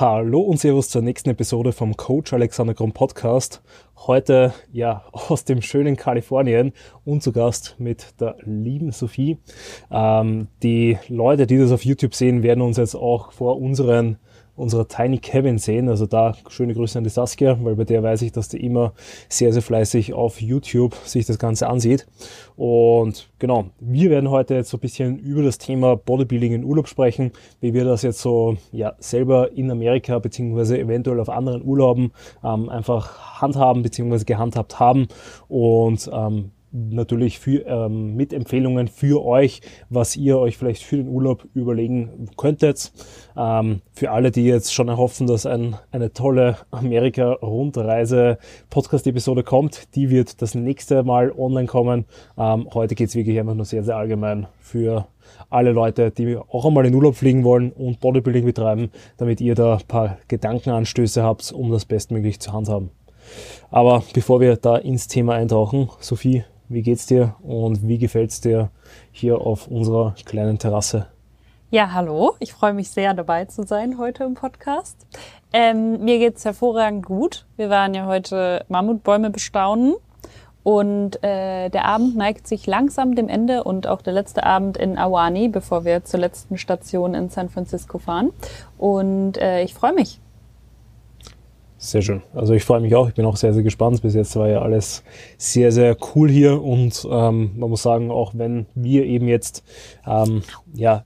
Hallo und Servus zur nächsten Episode vom Coach Alexander Krumm Podcast. Heute ja aus dem schönen Kalifornien und zu Gast mit der lieben Sophie. Ähm, die Leute, die das auf YouTube sehen, werden uns jetzt auch vor unseren unserer Tiny Cabin sehen. Also da schöne Grüße an die Saskia, weil bei der weiß ich, dass die immer sehr, sehr fleißig auf YouTube sich das Ganze ansieht. Und genau, wir werden heute jetzt so ein bisschen über das Thema Bodybuilding in Urlaub sprechen, wie wir das jetzt so ja, selber in Amerika beziehungsweise eventuell auf anderen Urlauben ähm, einfach handhaben beziehungsweise gehandhabt haben und ähm, natürlich für, ähm, mit Empfehlungen für euch, was ihr euch vielleicht für den Urlaub überlegen könntet. Ähm, für alle, die jetzt schon erhoffen, dass ein, eine tolle Amerika-Rundreise-Podcast-Episode kommt, die wird das nächste Mal online kommen. Ähm, heute geht es wirklich einfach nur sehr, sehr allgemein für alle Leute, die auch einmal in Urlaub fliegen wollen und Bodybuilding betreiben, damit ihr da ein paar Gedankenanstöße habt, um das bestmöglich zu handhaben. Aber bevor wir da ins Thema eintauchen, Sophie, wie geht's dir und wie gefällt's dir hier auf unserer kleinen Terrasse? Ja, hallo. Ich freue mich sehr, dabei zu sein heute im Podcast. Ähm, mir geht's hervorragend gut. Wir waren ja heute Mammutbäume bestaunen und äh, der Abend neigt sich langsam dem Ende und auch der letzte Abend in Awani, bevor wir zur letzten Station in San Francisco fahren. Und äh, ich freue mich. Sehr schön. Also ich freue mich auch. Ich bin auch sehr, sehr gespannt. Bis jetzt war ja alles sehr, sehr cool hier und ähm, man muss sagen, auch wenn wir eben jetzt ähm, ja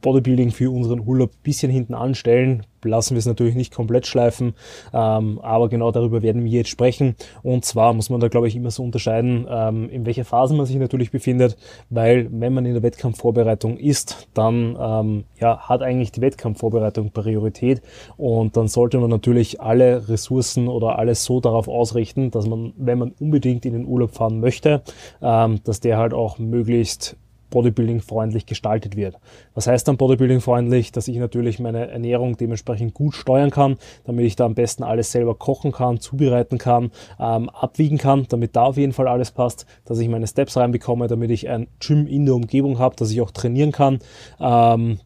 Bodybuilding für unseren Urlaub bisschen hinten anstellen, lassen wir es natürlich nicht komplett schleifen, ähm, aber genau darüber werden wir jetzt sprechen. Und zwar muss man da, glaube ich, immer so unterscheiden, ähm, in welcher Phase man sich natürlich befindet, weil wenn man in der Wettkampfvorbereitung ist, dann ähm, ja, hat eigentlich die Wettkampfvorbereitung Priorität und dann sollte man natürlich alle Ressourcen oder alles so darauf ausrichten, dass man, wenn man unbedingt in den Urlaub fahren möchte, ähm, dass der halt auch möglichst Bodybuilding-freundlich gestaltet wird. Was heißt dann Bodybuilding-freundlich? Dass ich natürlich meine Ernährung dementsprechend gut steuern kann, damit ich da am besten alles selber kochen kann, zubereiten kann, ähm, abwiegen kann, damit da auf jeden Fall alles passt, dass ich meine Steps reinbekomme, damit ich ein Gym in der Umgebung habe, dass ich auch trainieren kann. Ähm,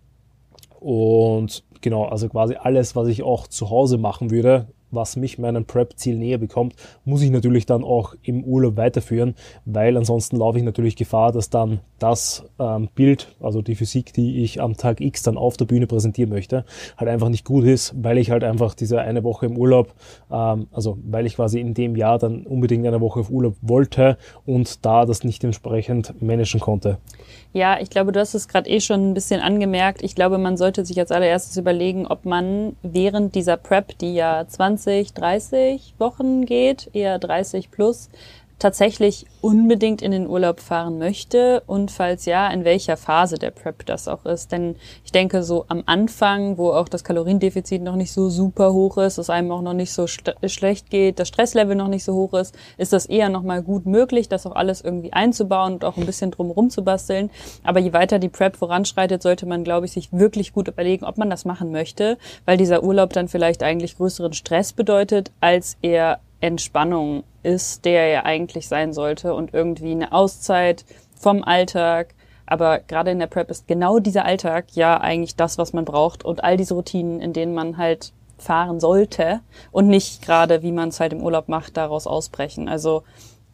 und genau, also quasi alles, was ich auch zu Hause machen würde, was mich meinem Prep-Ziel näher bekommt, muss ich natürlich dann auch im Urlaub weiterführen, weil ansonsten laufe ich natürlich Gefahr, dass dann das ähm, Bild, also die Physik, die ich am Tag X dann auf der Bühne präsentieren möchte, halt einfach nicht gut ist, weil ich halt einfach diese eine Woche im Urlaub, ähm, also weil ich quasi in dem Jahr dann unbedingt eine Woche auf Urlaub wollte und da das nicht entsprechend managen konnte. Ja, ich glaube, du hast es gerade eh schon ein bisschen angemerkt. Ich glaube, man sollte sich als allererstes überlegen, ob man während dieser Prep, die ja 20, 30 Wochen geht, eher 30 plus, tatsächlich unbedingt in den Urlaub fahren möchte und falls ja, in welcher Phase der Prep das auch ist. Denn ich denke, so am Anfang, wo auch das Kaloriendefizit noch nicht so super hoch ist, es einem auch noch nicht so schlecht geht, das Stresslevel noch nicht so hoch ist, ist das eher nochmal gut möglich, das auch alles irgendwie einzubauen und auch ein bisschen drumherum zu basteln. Aber je weiter die Prep voranschreitet, sollte man, glaube ich, sich wirklich gut überlegen, ob man das machen möchte, weil dieser Urlaub dann vielleicht eigentlich größeren Stress bedeutet, als er Entspannung ist, der ja eigentlich sein sollte und irgendwie eine Auszeit vom Alltag. Aber gerade in der Prep ist genau dieser Alltag ja eigentlich das, was man braucht und all diese Routinen, in denen man halt fahren sollte und nicht gerade, wie man es halt im Urlaub macht, daraus ausbrechen. Also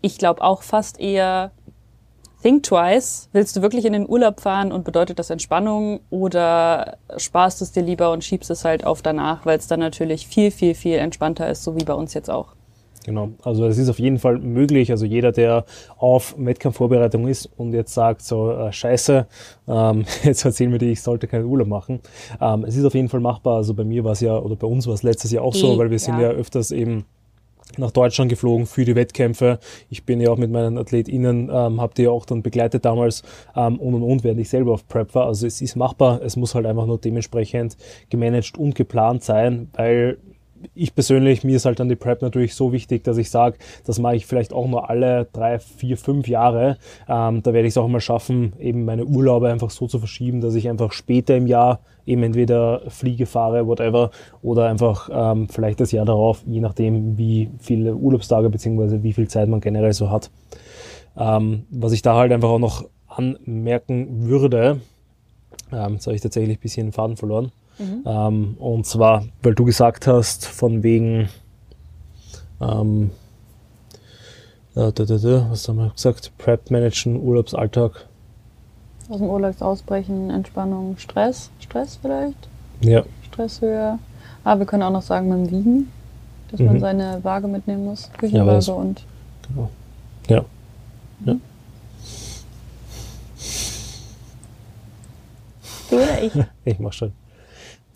ich glaube auch fast eher, think twice, willst du wirklich in den Urlaub fahren und bedeutet das Entspannung oder sparst du es dir lieber und schiebst es halt auf danach, weil es dann natürlich viel, viel, viel entspannter ist, so wie bei uns jetzt auch. Genau, also es ist auf jeden Fall möglich. Also jeder, der auf Wettkampfvorbereitung ist und jetzt sagt so äh, Scheiße, ähm, jetzt erzählen wir dir, ich sollte keinen Urlaub machen. Ähm, es ist auf jeden Fall machbar. Also bei mir war es ja oder bei uns war es letztes Jahr auch so, weil wir sind ja, ja öfters eben nach Deutschland geflogen für die Wettkämpfe. Ich bin ja auch mit meinen AthletInnen, ähm, habt ihr ja auch dann begleitet damals ähm, und und und, während ich selber auf Prep war. Also es ist machbar, es muss halt einfach nur dementsprechend gemanagt und geplant sein, weil ich persönlich, mir ist halt dann die Prep natürlich so wichtig, dass ich sage, das mache ich vielleicht auch nur alle drei, vier, fünf Jahre. Ähm, da werde ich es auch mal schaffen, eben meine Urlaube einfach so zu verschieben, dass ich einfach später im Jahr eben entweder Fliege fahre, whatever, oder einfach ähm, vielleicht das Jahr darauf, je nachdem, wie viele Urlaubstage bzw. wie viel Zeit man generell so hat. Ähm, was ich da halt einfach auch noch anmerken würde, ähm, jetzt habe ich tatsächlich ein bisschen den Faden verloren. Mhm. Ähm, und zwar, weil du gesagt hast, von wegen, ähm, äh, da, da, da, was haben wir gesagt? Prep managen, Urlaubsalltag. Aus dem Urlaub ausbrechen, Entspannung, Stress. Stress vielleicht? Ja. Stresshöhe. Ah, wir können auch noch sagen, beim Wiegen, dass mhm. man seine Waage mitnehmen muss. Küchenwaage ja, und. Genau. Ja. ja. Du oder ich? ich mach schon.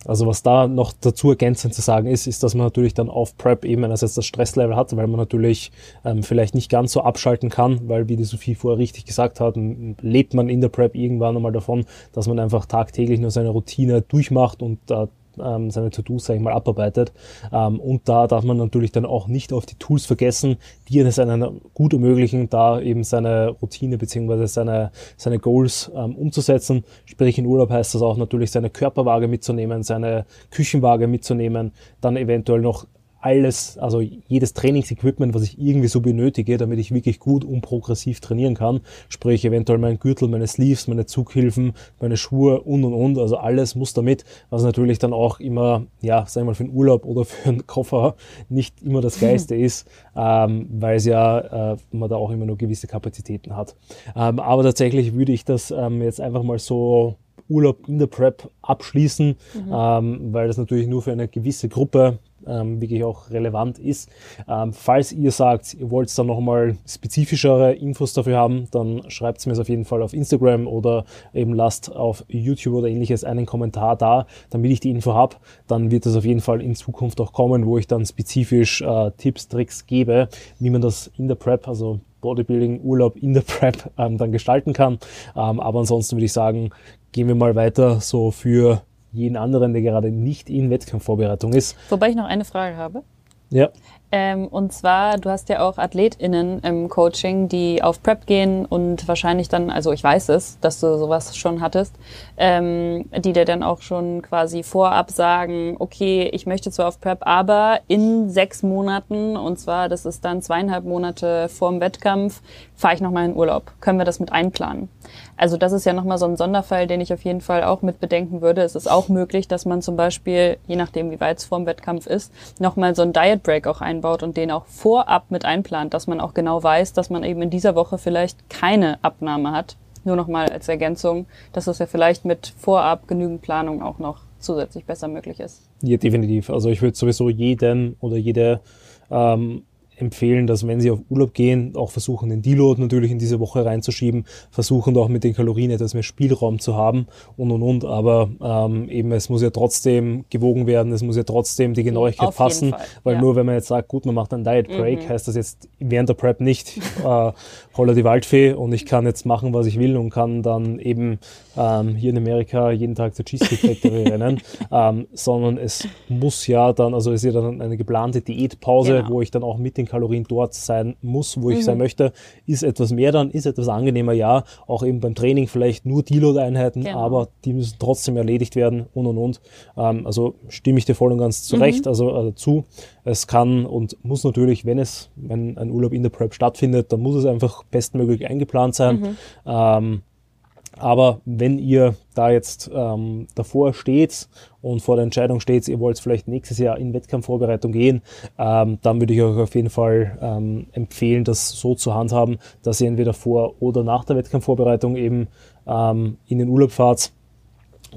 Also was da noch dazu ergänzend zu sagen ist, ist, dass man natürlich dann auf Prep eben einerseits das Stresslevel hat, weil man natürlich ähm, vielleicht nicht ganz so abschalten kann, weil wie die Sophie vorher richtig gesagt hat, lebt man in der Prep irgendwann einmal davon, dass man einfach tagtäglich nur seine Routine durchmacht und äh, ähm, seine To-Dos, sage ich mal, abarbeitet. Ähm, und da darf man natürlich dann auch nicht auf die Tools vergessen, die es einen gut ermöglichen, da eben seine Routine beziehungsweise seine, seine Goals ähm, umzusetzen. Sprich, in Urlaub heißt das auch natürlich, seine Körperwaage mitzunehmen, seine Küchenwaage mitzunehmen, dann eventuell noch alles, also jedes Trainingsequipment, was ich irgendwie so benötige, damit ich wirklich gut und progressiv trainieren kann. Sprich, eventuell mein Gürtel, meine Sleeves, meine Zughilfen, meine Schuhe und und und. Also alles muss damit, was natürlich dann auch immer, ja, sagen wir mal, für einen Urlaub oder für einen Koffer nicht immer das Geiste ist, ähm, weil es ja, äh, man da auch immer nur gewisse Kapazitäten hat. Ähm, aber tatsächlich würde ich das ähm, jetzt einfach mal so Urlaub in der Prep abschließen, mhm. ähm, weil das natürlich nur für eine gewisse Gruppe ähm, wirklich auch relevant ist. Ähm, falls ihr sagt, ihr wollt dann nochmal spezifischere Infos dafür haben, dann schreibt es mir auf jeden Fall auf Instagram oder eben lasst auf YouTube oder ähnliches einen Kommentar da, damit ich die Info habe. Dann wird es auf jeden Fall in Zukunft auch kommen, wo ich dann spezifisch äh, Tipps, Tricks gebe, wie man das in der Prep, also Bodybuilding, Urlaub in der Prep ähm, dann gestalten kann. Ähm, aber ansonsten würde ich sagen, gehen wir mal weiter so für jeden anderen, der gerade nicht in Wettkampfvorbereitung ist. Wobei ich noch eine Frage habe. Ja. Ähm, und zwar, du hast ja auch AthletInnen im Coaching, die auf Prep gehen und wahrscheinlich dann, also ich weiß es, dass du sowas schon hattest, ähm, die dir dann auch schon quasi vorab sagen, okay, ich möchte zwar auf Prep, aber in sechs Monaten, und zwar, das ist dann zweieinhalb Monate vorm Wettkampf, fahre ich nochmal in Urlaub. Können wir das mit einplanen? Also das ist ja nochmal so ein Sonderfall, den ich auf jeden Fall auch mit bedenken würde. Es ist auch möglich, dass man zum Beispiel, je nachdem wie weit es vorm Wettkampf ist, nochmal so ein Diet Break auch einbaut und den auch vorab mit einplant, dass man auch genau weiß, dass man eben in dieser Woche vielleicht keine Abnahme hat. Nur nochmal als Ergänzung, dass das ja vielleicht mit vorab genügend Planung auch noch zusätzlich besser möglich ist. Ja, definitiv. Also ich würde sowieso jeden oder jede ähm, empfehlen, dass wenn Sie auf Urlaub gehen, auch versuchen, den Deload natürlich in diese Woche reinzuschieben, versuchen auch mit den Kalorien etwas mehr Spielraum zu haben und und und. Aber ähm, eben es muss ja trotzdem gewogen werden, es muss ja trotzdem die Genauigkeit auf passen, weil ja. nur wenn man jetzt sagt, gut, man macht einen Diet Break, mhm. heißt das jetzt während der Prep nicht äh, holla die Waldfee und ich kann jetzt machen, was ich will und kann dann eben ähm, hier in Amerika jeden Tag zur Cheesecake Factory rennen, ähm, sondern es muss ja dann, also es ist ja dann eine geplante Diätpause, genau. wo ich dann auch mit den Kalorien dort sein muss, wo ich mhm. sein möchte, ist etwas mehr dann, ist etwas angenehmer, ja, auch eben beim Training vielleicht nur Deload-Einheiten, genau. aber die müssen trotzdem erledigt werden und und und. Ähm, also stimme ich dir voll und ganz zurecht, mhm. also, also zu. Es kann und muss natürlich, wenn es, wenn ein Urlaub in der Prep stattfindet, dann muss es einfach bestmöglich eingeplant sein. Mhm. Ähm, aber wenn ihr da jetzt ähm, davor steht und vor der Entscheidung steht, ihr wollt vielleicht nächstes Jahr in Wettkampfvorbereitung gehen, ähm, dann würde ich euch auf jeden Fall ähm, empfehlen, das so zu handhaben, dass ihr entweder vor oder nach der Wettkampfvorbereitung eben ähm, in den Urlaub fahrt.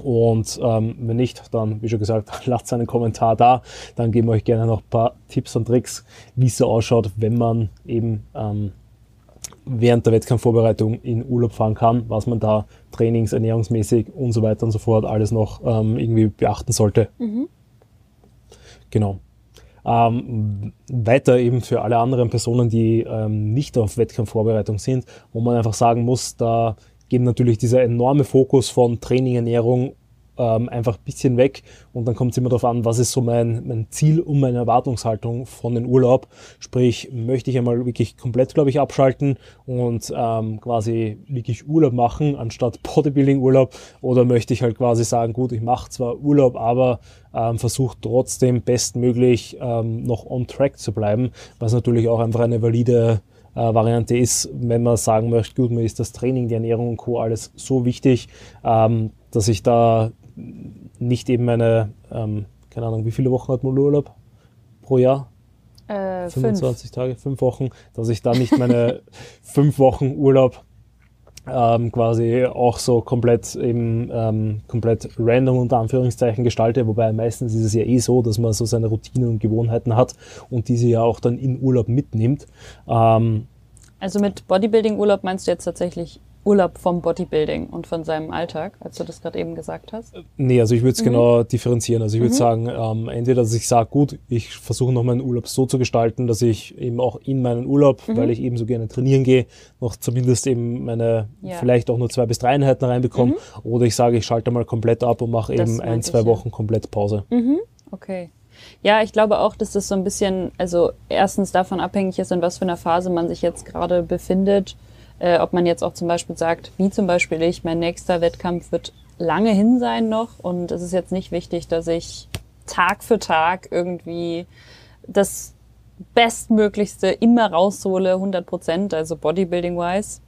Und ähm, wenn nicht, dann, wie schon gesagt, lasst einen Kommentar da. Dann geben wir euch gerne noch ein paar Tipps und Tricks, wie es so ausschaut, wenn man eben ähm, während der Wettkampfvorbereitung in Urlaub fahren kann, was man da trainings-, ernährungsmäßig und so weiter und so fort alles noch ähm, irgendwie beachten sollte. Mhm. Genau. Ähm, weiter eben für alle anderen Personen, die ähm, nicht auf Wettkampfvorbereitung sind, wo man einfach sagen muss, da geht natürlich dieser enorme Fokus von Training, Ernährung ähm, einfach ein bisschen weg und dann kommt es immer darauf an, was ist so mein, mein Ziel und meine Erwartungshaltung von den Urlaub. Sprich, möchte ich einmal wirklich komplett, glaube ich, abschalten und ähm, quasi wirklich Urlaub machen, anstatt Bodybuilding-Urlaub oder möchte ich halt quasi sagen, gut, ich mache zwar Urlaub, aber ähm, versuche trotzdem bestmöglich ähm, noch on track zu bleiben, was natürlich auch einfach eine valide äh, Variante ist, wenn man sagen möchte, gut, mir ist das Training, die Ernährung und Co. alles so wichtig, ähm, dass ich da nicht eben meine, ähm, keine Ahnung, wie viele Wochen hat man Urlaub pro Jahr? Äh, 25 fünf. Tage, fünf Wochen, dass ich dann nicht meine fünf Wochen Urlaub ähm, quasi auch so komplett eben ähm, komplett random unter Anführungszeichen gestalte, wobei meistens ist es ja eh so, dass man so seine Routinen und Gewohnheiten hat und diese ja auch dann in Urlaub mitnimmt. Ähm, also mit Bodybuilding-Urlaub meinst du jetzt tatsächlich Urlaub vom Bodybuilding und von seinem Alltag, als du das gerade eben gesagt hast? Nee, also ich würde es mhm. genau differenzieren. Also ich würde mhm. sagen, ähm, entweder, dass ich sage, gut, ich versuche noch meinen Urlaub so zu gestalten, dass ich eben auch in meinen Urlaub, mhm. weil ich eben so gerne trainieren gehe, noch zumindest eben meine ja. vielleicht auch nur zwei bis drei Einheiten reinbekomme. Mhm. Oder ich sage, ich schalte mal komplett ab und mache eben ein, zwei ich, Wochen ja. komplett Pause. Mhm. Okay. Ja, ich glaube auch, dass das so ein bisschen, also erstens davon abhängig ist, in was für einer Phase man sich jetzt gerade befindet äh, ob man jetzt auch zum Beispiel sagt, wie zum Beispiel ich, mein nächster Wettkampf wird lange hin sein noch und es ist jetzt nicht wichtig, dass ich Tag für Tag irgendwie das Bestmöglichste immer raushole, 100 Prozent, also Bodybuilding-wise.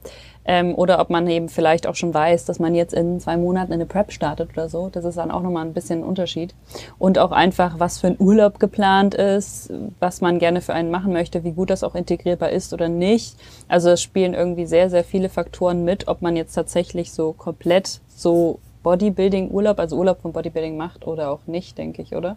Ähm, oder ob man eben vielleicht auch schon weiß, dass man jetzt in zwei Monaten eine Prep startet oder so. Das ist dann auch nochmal ein bisschen ein Unterschied. Und auch einfach, was für ein Urlaub geplant ist, was man gerne für einen machen möchte, wie gut das auch integrierbar ist oder nicht. Also es spielen irgendwie sehr, sehr viele Faktoren mit, ob man jetzt tatsächlich so komplett so Bodybuilding-Urlaub, also Urlaub von Bodybuilding macht oder auch nicht, denke ich, oder?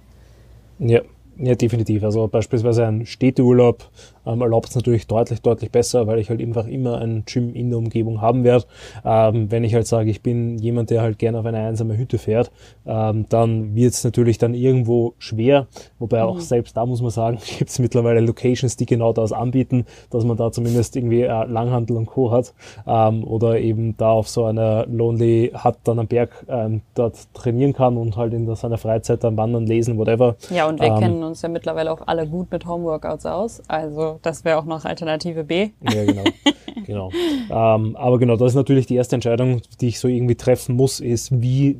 Ja, ja, definitiv. Also beispielsweise ein Städteurlaub ähm, erlaubt es natürlich deutlich, deutlich besser, weil ich halt einfach immer ein Gym in der Umgebung haben werde. Ähm, wenn ich halt sage, ich bin jemand, der halt gerne auf eine einsame Hütte fährt, ähm, dann wird es natürlich dann irgendwo schwer. Wobei mhm. auch selbst da muss man sagen, gibt es mittlerweile Locations, die genau das anbieten, dass man da zumindest irgendwie äh, Langhandel und Co. hat. Ähm, oder eben da auf so einer Lonely Hut dann am Berg ähm, dort trainieren kann und halt in seiner Freizeit dann wandern, lesen, whatever. Ja, und wir ähm, kennen uns ja mittlerweile auch alle gut mit Homeworkouts aus. Also das wäre auch noch Alternative B. Ja, genau. genau. Ähm, aber genau, das ist natürlich die erste Entscheidung, die ich so irgendwie treffen muss, ist, wie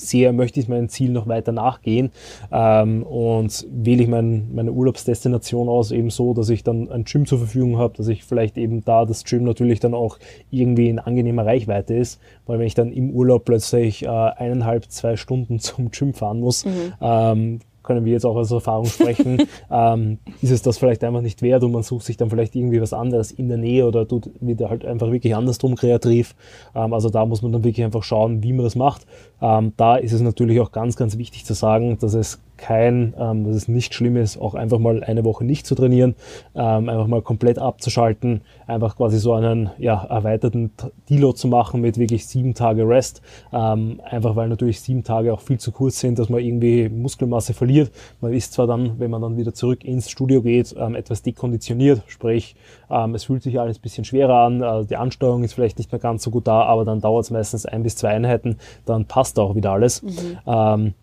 sehr möchte ich meinem Ziel noch weiter nachgehen ähm, und wähle ich mein, meine Urlaubsdestination aus eben so, dass ich dann ein Gym zur Verfügung habe, dass ich vielleicht eben da das Gym natürlich dann auch irgendwie in angenehmer Reichweite ist, weil wenn ich dann im Urlaub plötzlich äh, eineinhalb, zwei Stunden zum Gym fahren muss, mhm. ähm, können wir jetzt auch aus Erfahrung sprechen, ähm, ist es das vielleicht einfach nicht wert und man sucht sich dann vielleicht irgendwie was anderes in der Nähe oder tut wieder halt einfach wirklich andersrum kreativ. Ähm, also da muss man dann wirklich einfach schauen, wie man das macht. Ähm, da ist es natürlich auch ganz, ganz wichtig zu sagen, dass es kein, ähm, dass es nicht schlimm ist, auch einfach mal eine Woche nicht zu trainieren, ähm, einfach mal komplett abzuschalten, einfach quasi so einen ja, erweiterten Deload zu machen mit wirklich sieben Tage Rest, ähm, einfach weil natürlich sieben Tage auch viel zu kurz sind, dass man irgendwie Muskelmasse verliert. Man ist zwar dann, wenn man dann wieder zurück ins Studio geht, ähm, etwas dekonditioniert, sprich ähm, es fühlt sich alles ein bisschen schwerer an, äh, die Ansteuerung ist vielleicht nicht mehr ganz so gut da, aber dann dauert es meistens ein bis zwei Einheiten, dann passt auch wieder alles. Mhm.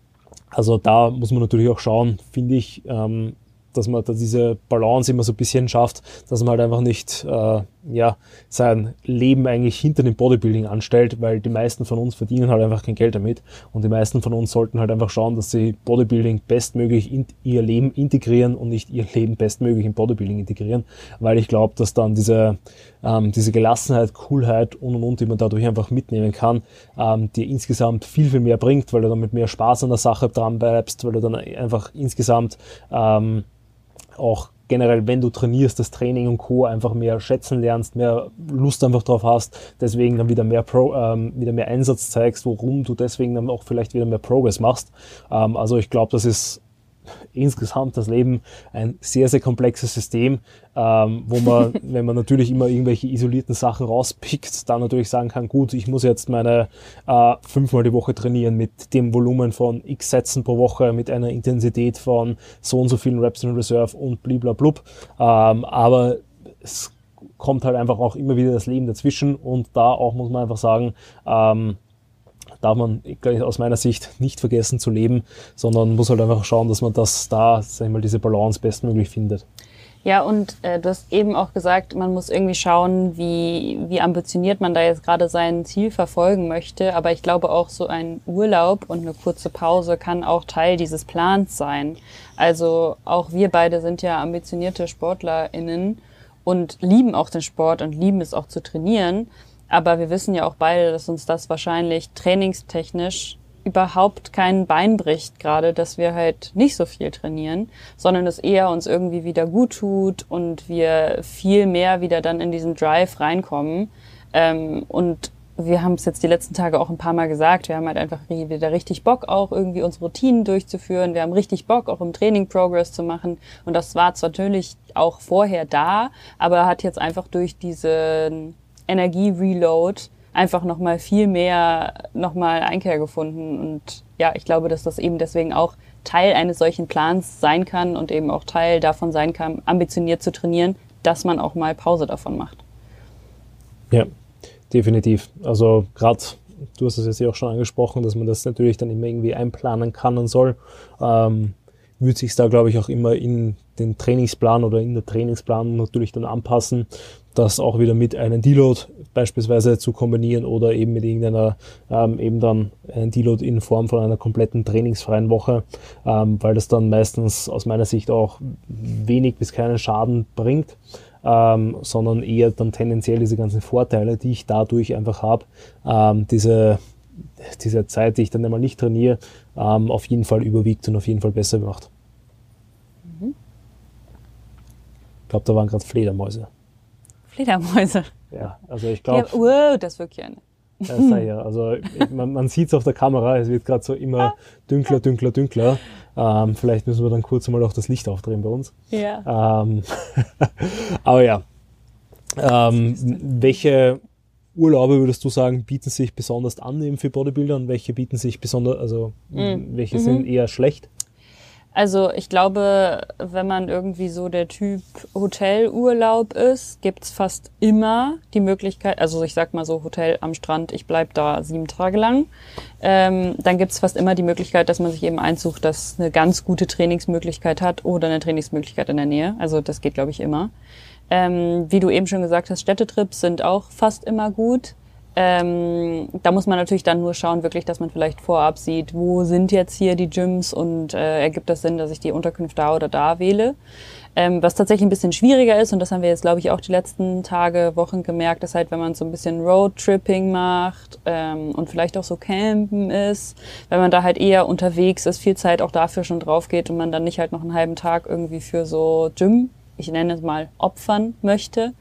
Also da muss man natürlich auch schauen, finde ich, ähm, dass man da diese Balance immer so ein bisschen schafft, dass man halt einfach nicht äh, ja, sein Leben eigentlich hinter dem Bodybuilding anstellt, weil die meisten von uns verdienen halt einfach kein Geld damit. Und die meisten von uns sollten halt einfach schauen, dass sie Bodybuilding bestmöglich in ihr Leben integrieren und nicht ihr Leben bestmöglich in Bodybuilding integrieren, weil ich glaube, dass dann diese, ähm, diese Gelassenheit, Coolheit und und und, die man dadurch einfach mitnehmen kann, ähm, dir insgesamt viel, viel mehr bringt, weil du dann mit mehr Spaß an der Sache dran bleibst, weil du dann einfach insgesamt ähm, auch generell, wenn du trainierst, das Training und Co. einfach mehr schätzen lernst, mehr Lust einfach drauf hast, deswegen dann wieder mehr Pro, ähm, wieder mehr Einsatz zeigst, worum du deswegen dann auch vielleicht wieder mehr Progress machst. Ähm, also ich glaube, das ist insgesamt das Leben ein sehr, sehr komplexes System, ähm, wo man, wenn man natürlich immer irgendwelche isolierten Sachen rauspickt, dann natürlich sagen kann, gut, ich muss jetzt meine äh, fünfmal die Woche trainieren mit dem Volumen von x Sätzen pro Woche, mit einer Intensität von so und so vielen Reps in Reserve und bliblablub. Ähm, aber es kommt halt einfach auch immer wieder das Leben dazwischen und da auch muss man einfach sagen, ähm, darf man aus meiner Sicht nicht vergessen zu leben, sondern muss halt einfach schauen, dass man das da, sag ich mal, diese Balance bestmöglich findet. Ja, und äh, du hast eben auch gesagt, man muss irgendwie schauen, wie, wie ambitioniert man da jetzt gerade sein Ziel verfolgen möchte. Aber ich glaube auch so ein Urlaub und eine kurze Pause kann auch Teil dieses Plans sein. Also auch wir beide sind ja ambitionierte SportlerInnen und lieben auch den Sport und lieben es auch zu trainieren. Aber wir wissen ja auch beide, dass uns das wahrscheinlich trainingstechnisch überhaupt kein Bein bricht gerade, dass wir halt nicht so viel trainieren, sondern es eher uns irgendwie wieder gut tut und wir viel mehr wieder dann in diesen Drive reinkommen. Ähm, und wir haben es jetzt die letzten Tage auch ein paar Mal gesagt, wir haben halt einfach wieder richtig Bock auch irgendwie unsere Routinen durchzuführen. Wir haben richtig Bock auch im Training Progress zu machen. Und das war zwar natürlich auch vorher da, aber hat jetzt einfach durch diesen Energie-Reload einfach nochmal viel mehr nochmal Einkehr gefunden. Und ja, ich glaube, dass das eben deswegen auch Teil eines solchen Plans sein kann und eben auch Teil davon sein kann, ambitioniert zu trainieren, dass man auch mal Pause davon macht. Ja, definitiv. Also gerade, du hast es jetzt ja auch schon angesprochen, dass man das natürlich dann immer irgendwie einplanen kann und soll. Ähm, würde sich da, glaube ich, auch immer in den Trainingsplan oder in der Trainingsplan natürlich dann anpassen, das auch wieder mit einem Deload beispielsweise zu kombinieren oder eben mit irgendeiner, ähm, eben dann einen Deload in Form von einer kompletten trainingsfreien Woche, ähm, weil das dann meistens aus meiner Sicht auch wenig bis keinen Schaden bringt, ähm, sondern eher dann tendenziell diese ganzen Vorteile, die ich dadurch einfach habe, ähm, diese, diese Zeit, die ich dann einmal nicht trainiere, ähm, auf jeden Fall überwiegt und auf jeden Fall besser macht. Mhm. Ich glaube, da waren gerade Fledermäuse. Fledermäuse. Ja, also ich glaube. Ja, wow, das ist wirklich eine. Ja, sei ja. Also ich, man, man sieht es auf der Kamera, es wird gerade so immer dünkler, dünkler, dünkler. Ähm, vielleicht müssen wir dann kurz mal auch das Licht aufdrehen bei uns. Ja. Ähm, aber ja. Ähm, welche Urlaube würdest du sagen, bieten sich besonders an eben für Bodybuilder und welche bieten sich besonders, also mhm. welche sind eher schlecht? Also ich glaube, wenn man irgendwie so der Typ Hotelurlaub ist, gibt's fast immer die Möglichkeit, also ich sag mal so Hotel am Strand, ich bleib da sieben Tage lang, ähm, dann gibt's fast immer die Möglichkeit, dass man sich eben einsucht, dass eine ganz gute Trainingsmöglichkeit hat oder eine Trainingsmöglichkeit in der Nähe. Also das geht, glaube ich, immer. Ähm, wie du eben schon gesagt hast, Städtetrips sind auch fast immer gut. Ähm, da muss man natürlich dann nur schauen, wirklich, dass man vielleicht vorab sieht, wo sind jetzt hier die Gyms und äh, ergibt das Sinn, dass ich die Unterkunft da oder da wähle. Ähm, was tatsächlich ein bisschen schwieriger ist, und das haben wir jetzt, glaube ich, auch die letzten Tage, Wochen gemerkt, ist halt, wenn man so ein bisschen Roadtripping macht ähm, und vielleicht auch so campen ist, wenn man da halt eher unterwegs ist, viel Zeit auch dafür schon drauf geht und man dann nicht halt noch einen halben Tag irgendwie für so Gym ich nenne es mal, opfern möchte.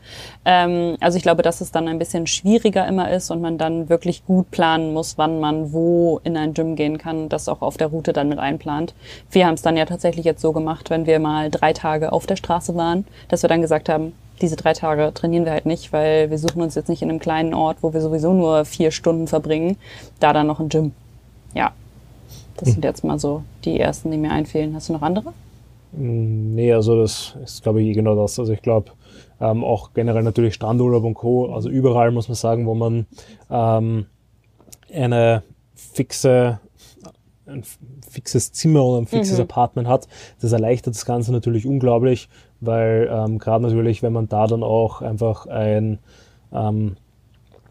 Ähm, also ich glaube, dass es dann ein bisschen schwieriger immer ist und man dann wirklich gut planen muss, wann man wo in ein Gym gehen kann, das auch auf der Route dann mit einplant. Wir haben es dann ja tatsächlich jetzt so gemacht, wenn wir mal drei Tage auf der Straße waren, dass wir dann gesagt haben, diese drei Tage trainieren wir halt nicht, weil wir suchen uns jetzt nicht in einem kleinen Ort, wo wir sowieso nur vier Stunden verbringen, da dann noch ein Gym. Ja, das sind jetzt mal so die ersten, die mir einfehlen. Hast du noch andere? Nee, also das ist, glaube ich, genau das. Also ich glaube, ähm, auch generell natürlich Strandurlaub und Co. Also überall muss man sagen, wo man ähm, eine fixe ein fixes Zimmer oder ein fixes mhm. Apartment hat, das erleichtert das Ganze natürlich unglaublich, weil ähm, gerade natürlich, wenn man da dann auch einfach ein ähm,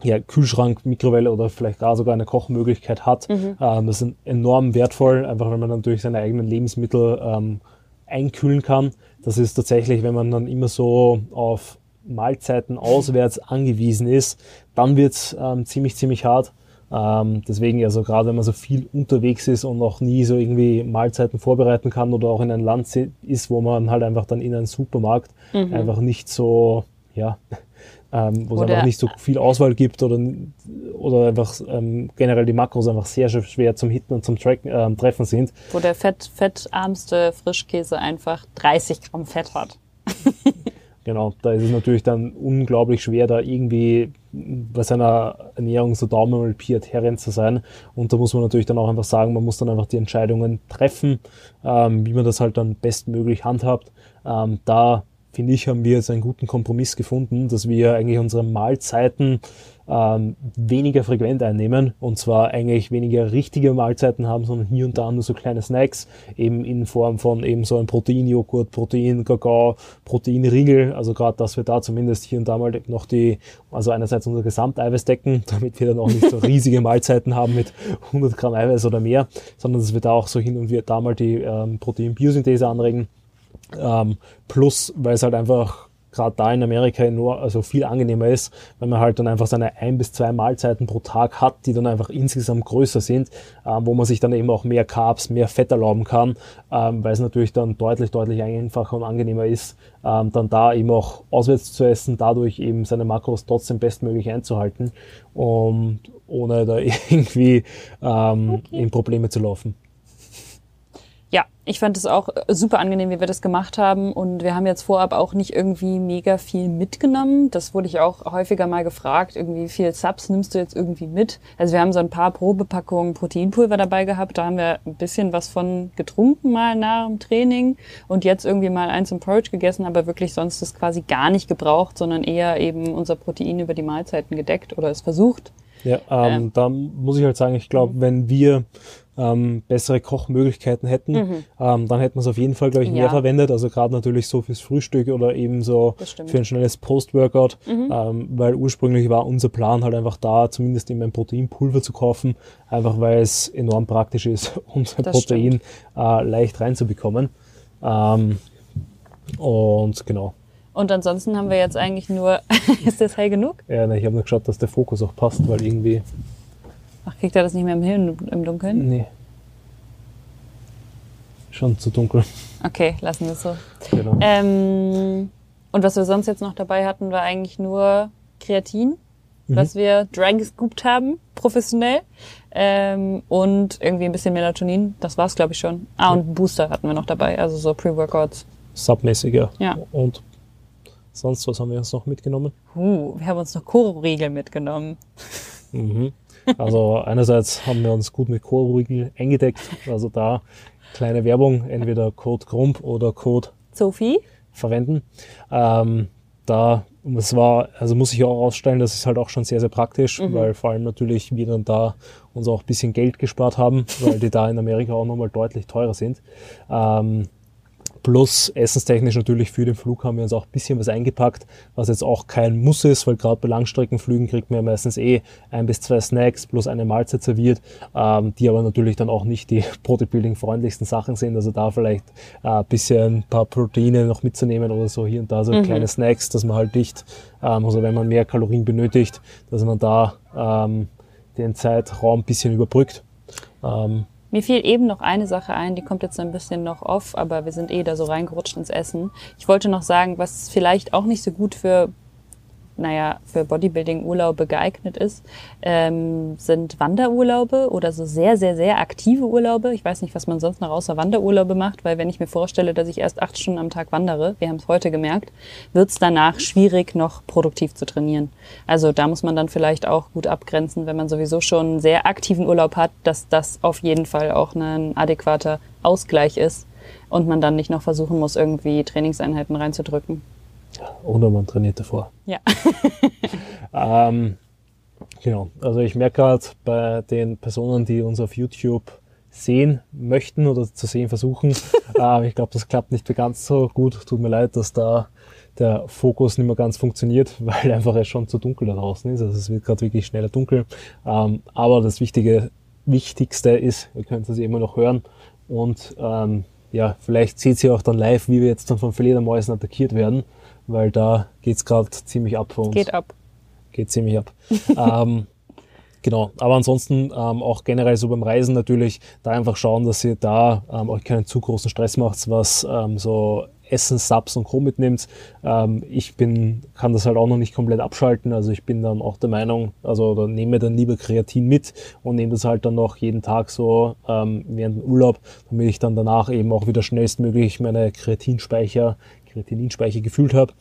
ja, Kühlschrank, Mikrowelle oder vielleicht gar sogar eine Kochmöglichkeit hat, mhm. ähm, das ist enorm wertvoll, einfach weil man natürlich seine eigenen Lebensmittel ähm, einkühlen kann. Das ist tatsächlich, wenn man dann immer so auf Mahlzeiten auswärts angewiesen ist, dann wird's ähm, ziemlich, ziemlich hart. Ähm, deswegen, also gerade wenn man so viel unterwegs ist und auch nie so irgendwie Mahlzeiten vorbereiten kann oder auch in ein Land ist, wo man halt einfach dann in einen Supermarkt mhm. einfach nicht so, ja, ähm, wo es einfach nicht so viel Auswahl gibt oder, oder einfach ähm, generell die Makros einfach sehr schwer zum Hitten und zum Tracken, ähm, Treffen sind. Wo der fett, fettarmste Frischkäse einfach 30 Gramm Fett hat. genau, da ist es natürlich dann unglaublich schwer, da irgendwie bei seiner Ernährung so Daumen mal Piaterien zu sein. Und da muss man natürlich dann auch einfach sagen, man muss dann einfach die Entscheidungen treffen, ähm, wie man das halt dann bestmöglich handhabt. Ähm, da finde ich, haben wir jetzt einen guten Kompromiss gefunden, dass wir eigentlich unsere Mahlzeiten ähm, weniger frequent einnehmen und zwar eigentlich weniger richtige Mahlzeiten haben, sondern hier und da nur so kleine Snacks, eben in Form von eben so ein Proteinjoghurt, Protein-Kakao, Proteinriegel, also gerade, dass wir da zumindest hier und da mal noch die, also einerseits unser Gesamteiweiß decken, damit wir dann auch nicht so riesige Mahlzeiten haben mit 100 Gramm Eiweiß oder mehr, sondern dass wir da auch so hin und wieder da mal die ähm, Protein-Biosynthese anregen ähm, plus, weil es halt einfach gerade da in Amerika nur also viel angenehmer ist, weil man halt dann einfach seine ein bis zwei Mahlzeiten pro Tag hat, die dann einfach insgesamt größer sind, ähm, wo man sich dann eben auch mehr Carbs, mehr Fett erlauben kann, ähm, weil es natürlich dann deutlich, deutlich einfacher und angenehmer ist, ähm, dann da eben auch auswärts zu essen, dadurch eben seine Makros trotzdem bestmöglich einzuhalten und ohne da irgendwie ähm, okay. in Probleme zu laufen. Ja, ich fand es auch äh, super angenehm, wie wir das gemacht haben. Und wir haben jetzt vorab auch nicht irgendwie mega viel mitgenommen. Das wurde ich auch häufiger mal gefragt. Irgendwie wie viel Subs nimmst du jetzt irgendwie mit? Also wir haben so ein paar Probepackungen Proteinpulver dabei gehabt. Da haben wir ein bisschen was von getrunken mal nach dem Training und jetzt irgendwie mal eins im Porridge gegessen, aber wirklich sonst das quasi gar nicht gebraucht, sondern eher eben unser Protein über die Mahlzeiten gedeckt oder es versucht. Ja, ähm, ähm. da muss ich halt sagen, ich glaube, mhm. wenn wir ähm, bessere Kochmöglichkeiten hätten, mhm. ähm, dann hätten wir es auf jeden Fall, glaube ich, mehr ja. verwendet. Also gerade natürlich so fürs Frühstück oder eben so für ein schnelles Post-Workout, mhm. ähm, weil ursprünglich war unser Plan halt einfach da, zumindest eben ein Proteinpulver zu kaufen, einfach weil es enorm praktisch ist, unser das Protein äh, leicht reinzubekommen. Ähm, und genau. Und ansonsten haben wir jetzt eigentlich nur, ist das hell genug? Ja, ne, ich habe nur geschaut, dass der Fokus auch passt, weil irgendwie Ach, kriegt er das nicht mehr im, Himmel, im Dunkeln? Nee. Schon zu dunkel. Okay, lassen wir es so. Genau. Ähm, und was wir sonst jetzt noch dabei hatten, war eigentlich nur Kreatin, mhm. was wir dry gescoopt haben, professionell. Ähm, und irgendwie ein bisschen Melatonin, das war's glaube ich schon. Ah, und Booster hatten wir noch dabei, also so Pre-Workouts. Submäßiger. Ja. Und sonst, was haben wir uns noch mitgenommen? Uh, wir haben uns noch Koro-Riegel mitgenommen. Mhm. Also einerseits haben wir uns gut mit Code eingedeckt. Also da kleine Werbung, entweder Code Grump oder Code Sophie verwenden. Ähm, da, es war, also muss ich auch ausstellen, das ist halt auch schon sehr, sehr praktisch, mhm. weil vor allem natürlich wir dann da uns auch ein bisschen Geld gespart haben, weil die da in Amerika auch nochmal deutlich teurer sind. Ähm, Plus essenstechnisch natürlich für den Flug haben wir uns auch ein bisschen was eingepackt, was jetzt auch kein Muss ist, weil gerade bei Langstreckenflügen kriegt man ja meistens eh ein bis zwei Snacks plus eine Mahlzeit serviert, ähm, die aber natürlich dann auch nicht die Bodybuilding-freundlichsten Sachen sind. Also da vielleicht äh, ein bisschen ein paar Proteine noch mitzunehmen oder so hier und da so mhm. kleine Snacks, dass man halt nicht, ähm, also wenn man mehr Kalorien benötigt, dass man da ähm, den Zeitraum ein bisschen überbrückt. Ähm, mir fiel eben noch eine Sache ein, die kommt jetzt ein bisschen noch off, aber wir sind eh da so reingerutscht ins Essen. Ich wollte noch sagen, was vielleicht auch nicht so gut für naja, für Bodybuilding-Urlaube geeignet ist, ähm, sind Wanderurlaube oder so sehr, sehr, sehr aktive Urlaube. Ich weiß nicht, was man sonst noch außer Wanderurlaube macht, weil wenn ich mir vorstelle, dass ich erst acht Stunden am Tag wandere, wir haben es heute gemerkt, wird es danach schwierig, noch produktiv zu trainieren. Also da muss man dann vielleicht auch gut abgrenzen, wenn man sowieso schon einen sehr aktiven Urlaub hat, dass das auf jeden Fall auch ein adäquater Ausgleich ist und man dann nicht noch versuchen muss, irgendwie Trainingseinheiten reinzudrücken. Oder man trainiert davor. Ja. ähm, genau. Also ich merke gerade bei den Personen, die uns auf YouTube sehen möchten oder zu sehen versuchen, äh, ich glaube, das klappt nicht ganz so gut. Tut mir leid, dass da der Fokus nicht mehr ganz funktioniert, weil einfach es schon zu dunkel da draußen ist. Also es wird gerade wirklich schneller dunkel. Ähm, aber das Wichtige, Wichtigste ist, ihr könnt es immer noch hören und ähm, ja, vielleicht seht ihr auch dann live, wie wir jetzt dann von Fledermäusen attackiert werden weil da geht's gerade ziemlich ab für uns. Geht ab. Geht ziemlich ab. ähm, genau, aber ansonsten ähm, auch generell so beim Reisen natürlich da einfach schauen, dass ihr da ähm, euch keinen zu großen Stress macht, was ähm, so Essen, Subs und Co. mitnimmt. Ähm, ich bin, kann das halt auch noch nicht komplett abschalten. Also ich bin dann auch der Meinung, also oder nehme dann lieber Kreatin mit und nehme das halt dann noch jeden Tag so ähm, während dem Urlaub, damit ich dann danach eben auch wieder schnellstmöglich meine Kreatinspeicher Kreatininspeicher gefühlt habe.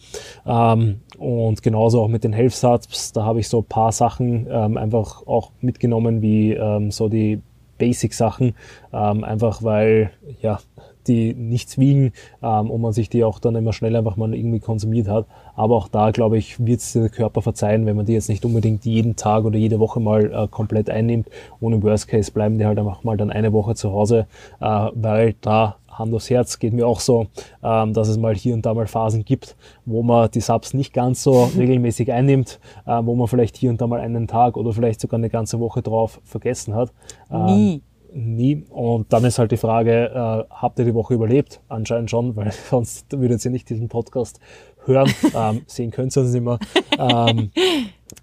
Ähm, und genauso auch mit den Health Subs, da habe ich so ein paar Sachen ähm, einfach auch mitgenommen, wie ähm, so die Basic-Sachen, ähm, einfach weil ja die nichts wiegen ähm, und man sich die auch dann immer schnell einfach mal irgendwie konsumiert hat. Aber auch da, glaube ich, wird es der Körper verzeihen, wenn man die jetzt nicht unbedingt jeden Tag oder jede Woche mal äh, komplett einnimmt. Und im Worst Case bleiben die halt einfach mal dann eine Woche zu Hause, äh, weil da Hand aufs Herz geht mir auch so, ähm, dass es mal hier und da mal Phasen gibt, wo man die Subs nicht ganz so regelmäßig einnimmt, äh, wo man vielleicht hier und da mal einen Tag oder vielleicht sogar eine ganze Woche drauf vergessen hat. Ähm, nie. Nie. Und dann ist halt die Frage, äh, habt ihr die Woche überlebt? Anscheinend schon, weil sonst würdet ihr nicht diesen Podcast hören. ähm, sehen könnt ihr uns nicht mehr. Ähm,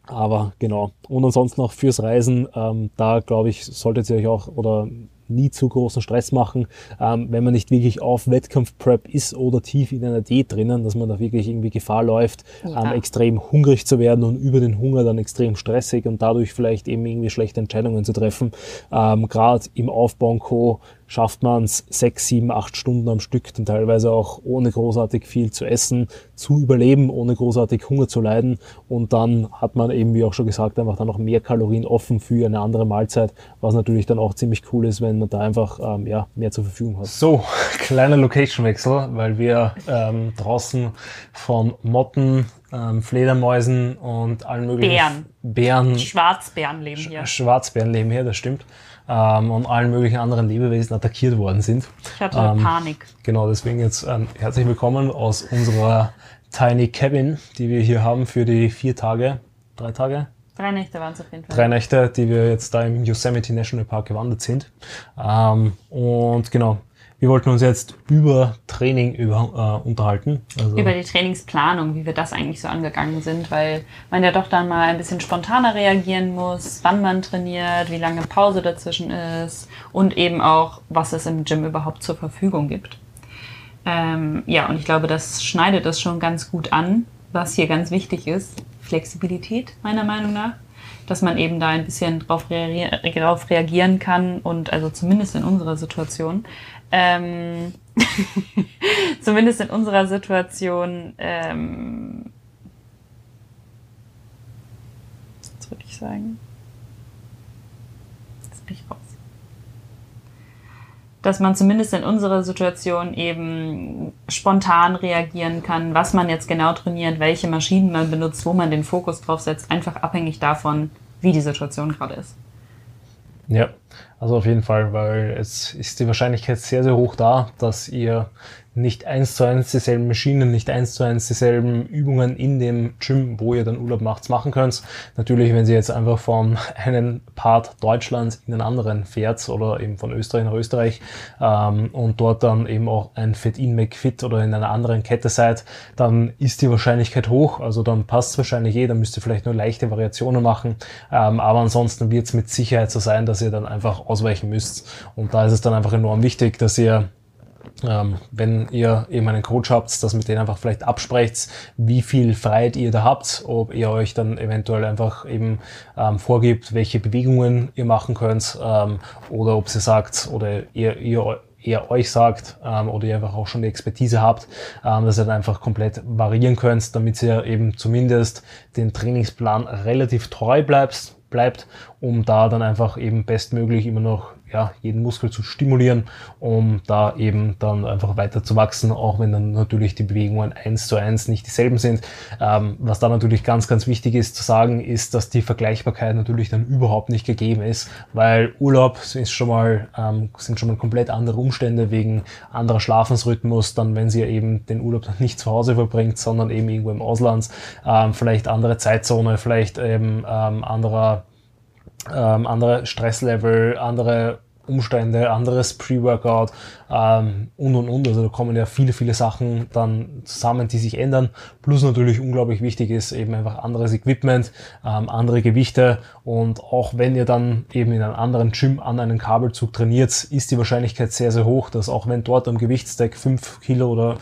aber genau. Und ansonsten auch fürs Reisen, ähm, da glaube ich, solltet ihr euch auch oder nie zu großen Stress machen, ähm, wenn man nicht wirklich auf Wettkampfprep ist oder tief in einer Diät drinnen, dass man da wirklich irgendwie Gefahr läuft, ja. ähm, extrem hungrig zu werden und über den Hunger dann extrem stressig und dadurch vielleicht eben irgendwie schlechte Entscheidungen zu treffen. Ähm, Gerade im Aufbau und Co schafft man es sechs, sieben, acht Stunden am Stück, dann teilweise auch ohne großartig viel zu essen, zu überleben, ohne großartig Hunger zu leiden. Und dann hat man eben, wie auch schon gesagt, einfach dann noch mehr Kalorien offen für eine andere Mahlzeit, was natürlich dann auch ziemlich cool ist, wenn man da einfach ähm, ja, mehr zur Verfügung hat. So, kleiner Location-Wechsel, weil wir ähm, draußen von Motten, ähm, Fledermäusen und allen möglichen Bären. Bären. Schwarzbären leben hier. Schwarzbären leben hier, das stimmt ähm, und allen möglichen anderen Lebewesen attackiert worden sind. Ich hatte ähm, Panik. Genau, deswegen jetzt ähm, herzlich willkommen aus unserer Tiny Cabin, die wir hier haben für die vier Tage, drei Tage? Drei Nächte waren es auf jeden Fall. Drei Nächte, die wir jetzt da im Yosemite National Park gewandert sind. Ähm, und genau, wir wollten uns jetzt über Training über, äh, unterhalten. Also über die Trainingsplanung, wie wir das eigentlich so angegangen sind, weil man ja doch dann mal ein bisschen spontaner reagieren muss, wann man trainiert, wie lange Pause dazwischen ist und eben auch, was es im Gym überhaupt zur Verfügung gibt. Ähm, ja, und ich glaube, das schneidet das schon ganz gut an, was hier ganz wichtig ist. Flexibilität, meiner Meinung nach dass man eben da ein bisschen drauf, reagieren kann und also zumindest in unserer Situation ähm, zumindest in unserer Situation, ähm, was würde ich sagen? Jetzt bin ich raus. Dass man zumindest in unserer Situation eben spontan reagieren kann, was man jetzt genau trainiert, welche Maschinen man benutzt, wo man den Fokus drauf setzt, einfach abhängig davon, wie die Situation gerade ist. Ja, also auf jeden Fall, weil es ist die Wahrscheinlichkeit sehr, sehr hoch da, dass ihr nicht eins zu eins dieselben Maschinen, nicht eins zu eins dieselben Übungen in dem Gym, wo ihr dann Urlaub macht, machen könnt. Natürlich, wenn ihr jetzt einfach von einem Part Deutschlands in den anderen fährt oder eben von Österreich nach Österreich ähm, und dort dann eben auch ein Fit-In McFit oder in einer anderen Kette seid, dann ist die Wahrscheinlichkeit hoch. Also dann passt es wahrscheinlich eh, dann müsst ihr vielleicht nur leichte Variationen machen. Ähm, aber ansonsten wird es mit Sicherheit so sein, dass ihr dann einfach ausweichen müsst. Und da ist es dann einfach enorm wichtig, dass ihr ähm, wenn ihr eben einen Coach habt, dass mit denen einfach vielleicht absprecht, wie viel Freiheit ihr da habt, ob ihr euch dann eventuell einfach eben ähm, vorgibt, welche Bewegungen ihr machen könnt ähm, oder ob sie sagt oder ihr, ihr eher euch sagt ähm, oder ihr einfach auch schon die Expertise habt, ähm, dass ihr dann einfach komplett variieren könnt, damit ihr eben zumindest den Trainingsplan relativ treu bleibt, bleibt, um da dann einfach eben bestmöglich immer noch ja, jeden Muskel zu stimulieren, um da eben dann einfach weiter zu wachsen, auch wenn dann natürlich die Bewegungen eins zu eins nicht dieselben sind. Ähm, was da natürlich ganz, ganz wichtig ist zu sagen, ist, dass die Vergleichbarkeit natürlich dann überhaupt nicht gegeben ist, weil Urlaub ist schon mal, ähm, sind schon mal komplett andere Umstände wegen anderer Schlafensrhythmus, dann wenn sie eben den Urlaub dann nicht zu Hause verbringt, sondern eben irgendwo im Ausland, ähm, vielleicht andere Zeitzone, vielleicht eben ähm, anderer ähm, andere Stresslevel, andere Umstände, anderes Pre-Workout ähm, und und und. Also da kommen ja viele, viele Sachen dann zusammen, die sich ändern. Plus natürlich unglaublich wichtig ist eben einfach anderes Equipment, ähm, andere Gewichte und auch wenn ihr dann eben in einem anderen Gym an einem Kabelzug trainiert, ist die Wahrscheinlichkeit sehr, sehr hoch, dass auch wenn dort am Gewichtsdeck 5 Kilo oder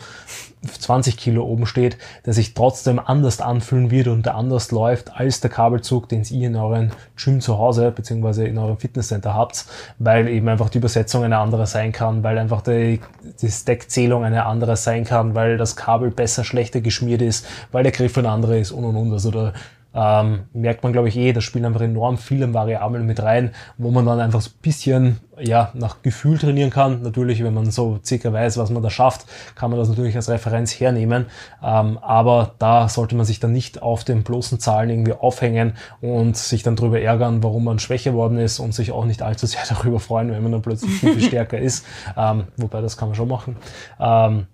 20 Kilo oben steht, der sich trotzdem anders anfühlen wird und der anders läuft als der Kabelzug, den ihr in euren Gym zu Hause bzw. in eurem Fitnesscenter habt, weil eben einfach die Übersetzung eine andere sein kann, weil einfach die, die Stackzählung eine andere sein kann, weil das Kabel besser, schlechter geschmiert ist, weil der Griff ein anderer ist und und und. Also da ähm, merkt man, glaube ich, eh, da spielen einfach enorm viele Variablen mit rein, wo man dann einfach so ein bisschen ja, nach Gefühl trainieren kann. Natürlich, wenn man so circa weiß, was man da schafft, kann man das natürlich als Referenz hernehmen. Ähm, aber da sollte man sich dann nicht auf den bloßen Zahlen irgendwie aufhängen und sich dann darüber ärgern, warum man schwächer worden ist und sich auch nicht allzu sehr darüber freuen, wenn man dann plötzlich viel, viel stärker ist. Ähm, wobei das kann man schon machen. Ähm,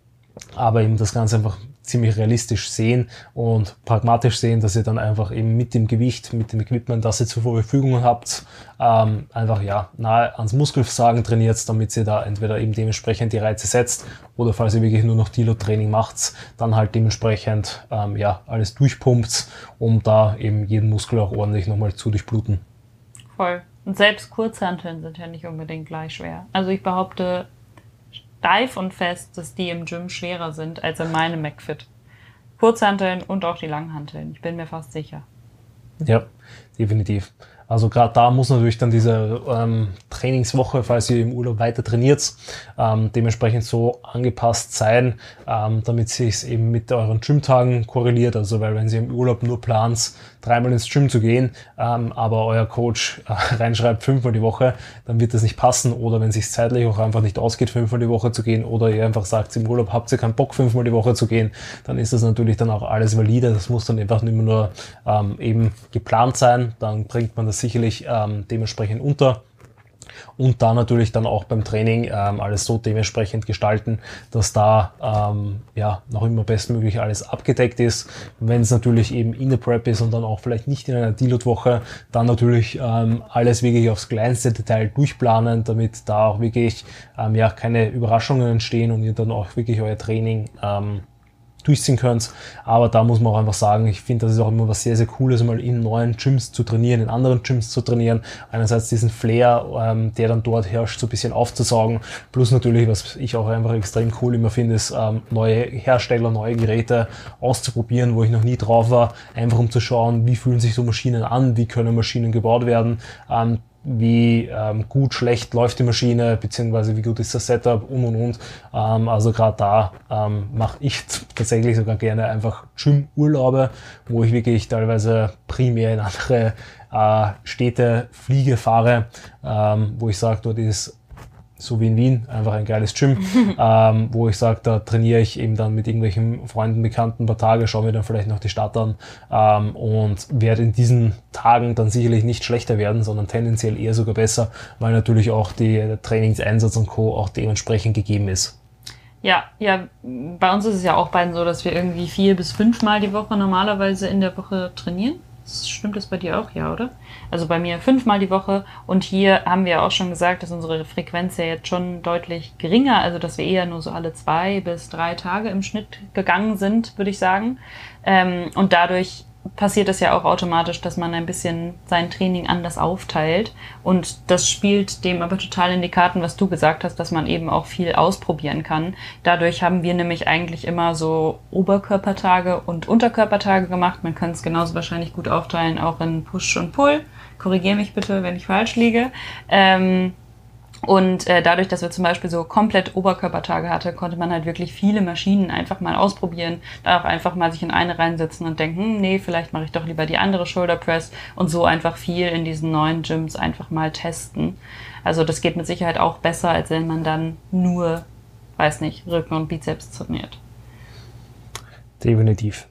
aber eben das Ganze einfach ziemlich realistisch sehen und pragmatisch sehen, dass ihr dann einfach eben mit dem Gewicht, mit dem Equipment, das ihr zur Verfügung habt, ähm, einfach ja nahe ans Muskelversagen trainiert, damit ihr da entweder eben dementsprechend die Reize setzt oder falls ihr wirklich nur noch Deload-Training macht, dann halt dementsprechend ähm, ja alles durchpumpt, um da eben jeden Muskel auch ordentlich nochmal zu durchbluten. Voll. Und selbst Kurzhanteln sind ja nicht unbedingt gleich schwer. Also ich behaupte, steif und fest, dass die im Gym schwerer sind als in meinem McFit. Kurzhanteln und auch die Langhanteln. Ich bin mir fast sicher. Ja, definitiv. Also gerade da muss natürlich dann diese ähm, Trainingswoche, falls ihr im Urlaub weiter trainiert, ähm, dementsprechend so angepasst sein, ähm, damit sich eben mit euren Gymtagen korreliert. Also weil wenn ihr im Urlaub nur plant, dreimal ins Gym zu gehen, ähm, aber euer Coach äh, reinschreibt fünfmal die Woche, dann wird das nicht passen. Oder wenn es sich zeitlich auch einfach nicht ausgeht, fünfmal die Woche zu gehen, oder ihr einfach sagt, im Urlaub habt ihr keinen Bock, fünfmal die Woche zu gehen, dann ist das natürlich dann auch alles valide. Das muss dann einfach mehr nur ähm, eben geplant sein. Dann bringt man das sicherlich ähm, dementsprechend unter und da natürlich dann auch beim Training ähm, alles so dementsprechend gestalten, dass da ähm, ja noch immer bestmöglich alles abgedeckt ist. Wenn es natürlich eben in der Prep ist und dann auch vielleicht nicht in einer Deload-Woche, dann natürlich ähm, alles wirklich aufs kleinste Detail durchplanen, damit da auch wirklich ähm, ja keine Überraschungen entstehen und ihr dann auch wirklich euer Training ähm, durchziehen könnt. Aber da muss man auch einfach sagen, ich finde, das ist auch immer was sehr, sehr Cooles, mal in neuen Gyms zu trainieren, in anderen Gyms zu trainieren. Einerseits diesen Flair, ähm, der dann dort herrscht, so ein bisschen aufzusaugen. Plus natürlich, was ich auch einfach extrem cool immer finde, ist ähm, neue Hersteller, neue Geräte auszuprobieren, wo ich noch nie drauf war, einfach um zu schauen, wie fühlen sich so Maschinen an, wie können Maschinen gebaut werden. Ähm, wie ähm, gut, schlecht läuft die Maschine, beziehungsweise wie gut ist das Setup und und und. Ähm, also gerade da ähm, mache ich tatsächlich sogar gerne einfach Gym-Urlaube, wo ich wirklich teilweise primär in andere äh, Städte fliege, fahre, ähm, wo ich sage, dort ist so wie in Wien, einfach ein geiles Gym, ähm, wo ich sage, da trainiere ich eben dann mit irgendwelchen Freunden, Bekannten ein paar Tage, schaue mir dann vielleicht noch die Stadt an ähm, und werde in diesen Tagen dann sicherlich nicht schlechter werden, sondern tendenziell eher sogar besser, weil natürlich auch die, der Trainingseinsatz und Co. auch dementsprechend gegeben ist. Ja, ja, bei uns ist es ja auch beiden so, dass wir irgendwie vier bis fünfmal die Woche normalerweise in der Woche trainieren. Stimmt das bei dir auch, ja, oder? Also bei mir fünfmal die Woche. Und hier haben wir auch schon gesagt, dass unsere Frequenz ja jetzt schon deutlich geringer, also dass wir eher nur so alle zwei bis drei Tage im Schnitt gegangen sind, würde ich sagen. Ähm, und dadurch passiert es ja auch automatisch, dass man ein bisschen sein Training anders aufteilt. Und das spielt dem aber total in die Karten, was du gesagt hast, dass man eben auch viel ausprobieren kann. Dadurch haben wir nämlich eigentlich immer so Oberkörpertage und Unterkörpertage gemacht. Man kann es genauso wahrscheinlich gut aufteilen, auch in Push und Pull. Korrigiere mich bitte, wenn ich falsch liege. Ähm, und äh, dadurch, dass wir zum Beispiel so komplett Oberkörpertage hatte, konnte man halt wirklich viele Maschinen einfach mal ausprobieren, da auch einfach mal sich in eine reinsetzen und denken, hm, nee, vielleicht mache ich doch lieber die andere Shoulder Press und so einfach viel in diesen neuen Gyms einfach mal testen. Also das geht mit Sicherheit auch besser, als wenn man dann nur, weiß nicht, Rücken und Bizeps trainiert. Definitiv.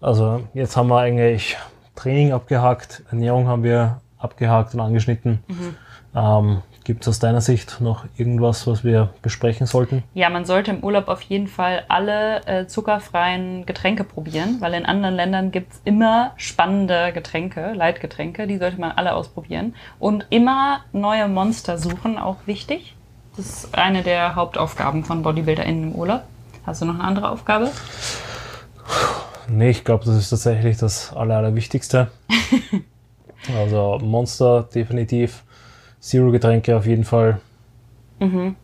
Also jetzt haben wir eigentlich Training abgehakt, Ernährung haben wir abgehakt und angeschnitten. Mhm. Ähm, Gibt es aus deiner Sicht noch irgendwas, was wir besprechen sollten? Ja, man sollte im Urlaub auf jeden Fall alle äh, zuckerfreien Getränke probieren, weil in anderen Ländern gibt es immer spannende Getränke, Leitgetränke, die sollte man alle ausprobieren. Und immer neue Monster suchen, auch wichtig. Das ist eine der Hauptaufgaben von BodybuilderInnen im Urlaub. Hast du noch eine andere Aufgabe? Nee, ich glaube, das ist tatsächlich das Aller, Allerwichtigste. also Monster definitiv. Zero-Getränke auf jeden Fall. Mhm.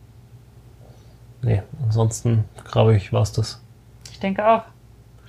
Nee, ansonsten glaube ich, war es das. Ich denke auch.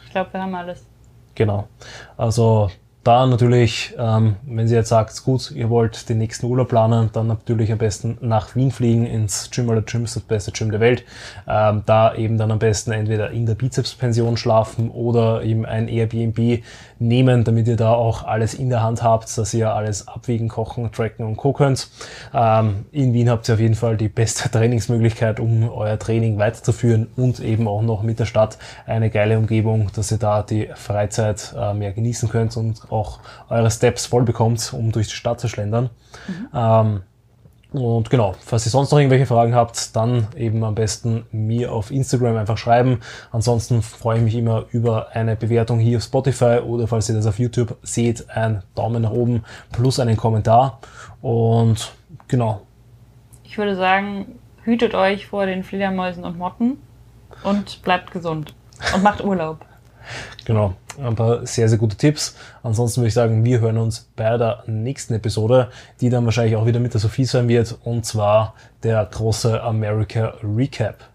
Ich glaube, wir haben alles. Genau. Also da natürlich, ähm, wenn Sie jetzt sagt, gut, ihr wollt den nächsten Urlaub planen, dann natürlich am besten nach Wien fliegen ins Gym oder Gyms, das beste Gym der Welt. Ähm, da eben dann am besten entweder in der Bizepspension schlafen oder eben ein Airbnb nehmen, damit ihr da auch alles in der Hand habt, dass ihr alles abwiegen, kochen, tracken und co. könnt. Ähm, in Wien habt ihr auf jeden Fall die beste Trainingsmöglichkeit, um euer Training weiterzuführen und eben auch noch mit der Stadt eine geile Umgebung, dass ihr da die Freizeit äh, mehr genießen könnt und auch eure Steps voll bekommt, um durch die Stadt zu schlendern. Mhm. Ähm, Und genau, falls ihr sonst noch irgendwelche Fragen habt, dann eben am besten mir auf Instagram einfach schreiben. Ansonsten freue ich mich immer über eine Bewertung hier auf Spotify oder falls ihr das auf YouTube seht, ein Daumen nach oben plus einen Kommentar. Und genau. Ich würde sagen, hütet euch vor den Fledermäusen und Motten und bleibt gesund und macht Urlaub. Genau, ein paar sehr, sehr gute Tipps. Ansonsten würde ich sagen, wir hören uns bei der nächsten Episode, die dann wahrscheinlich auch wieder mit der Sophie sein wird, und zwar der große America Recap.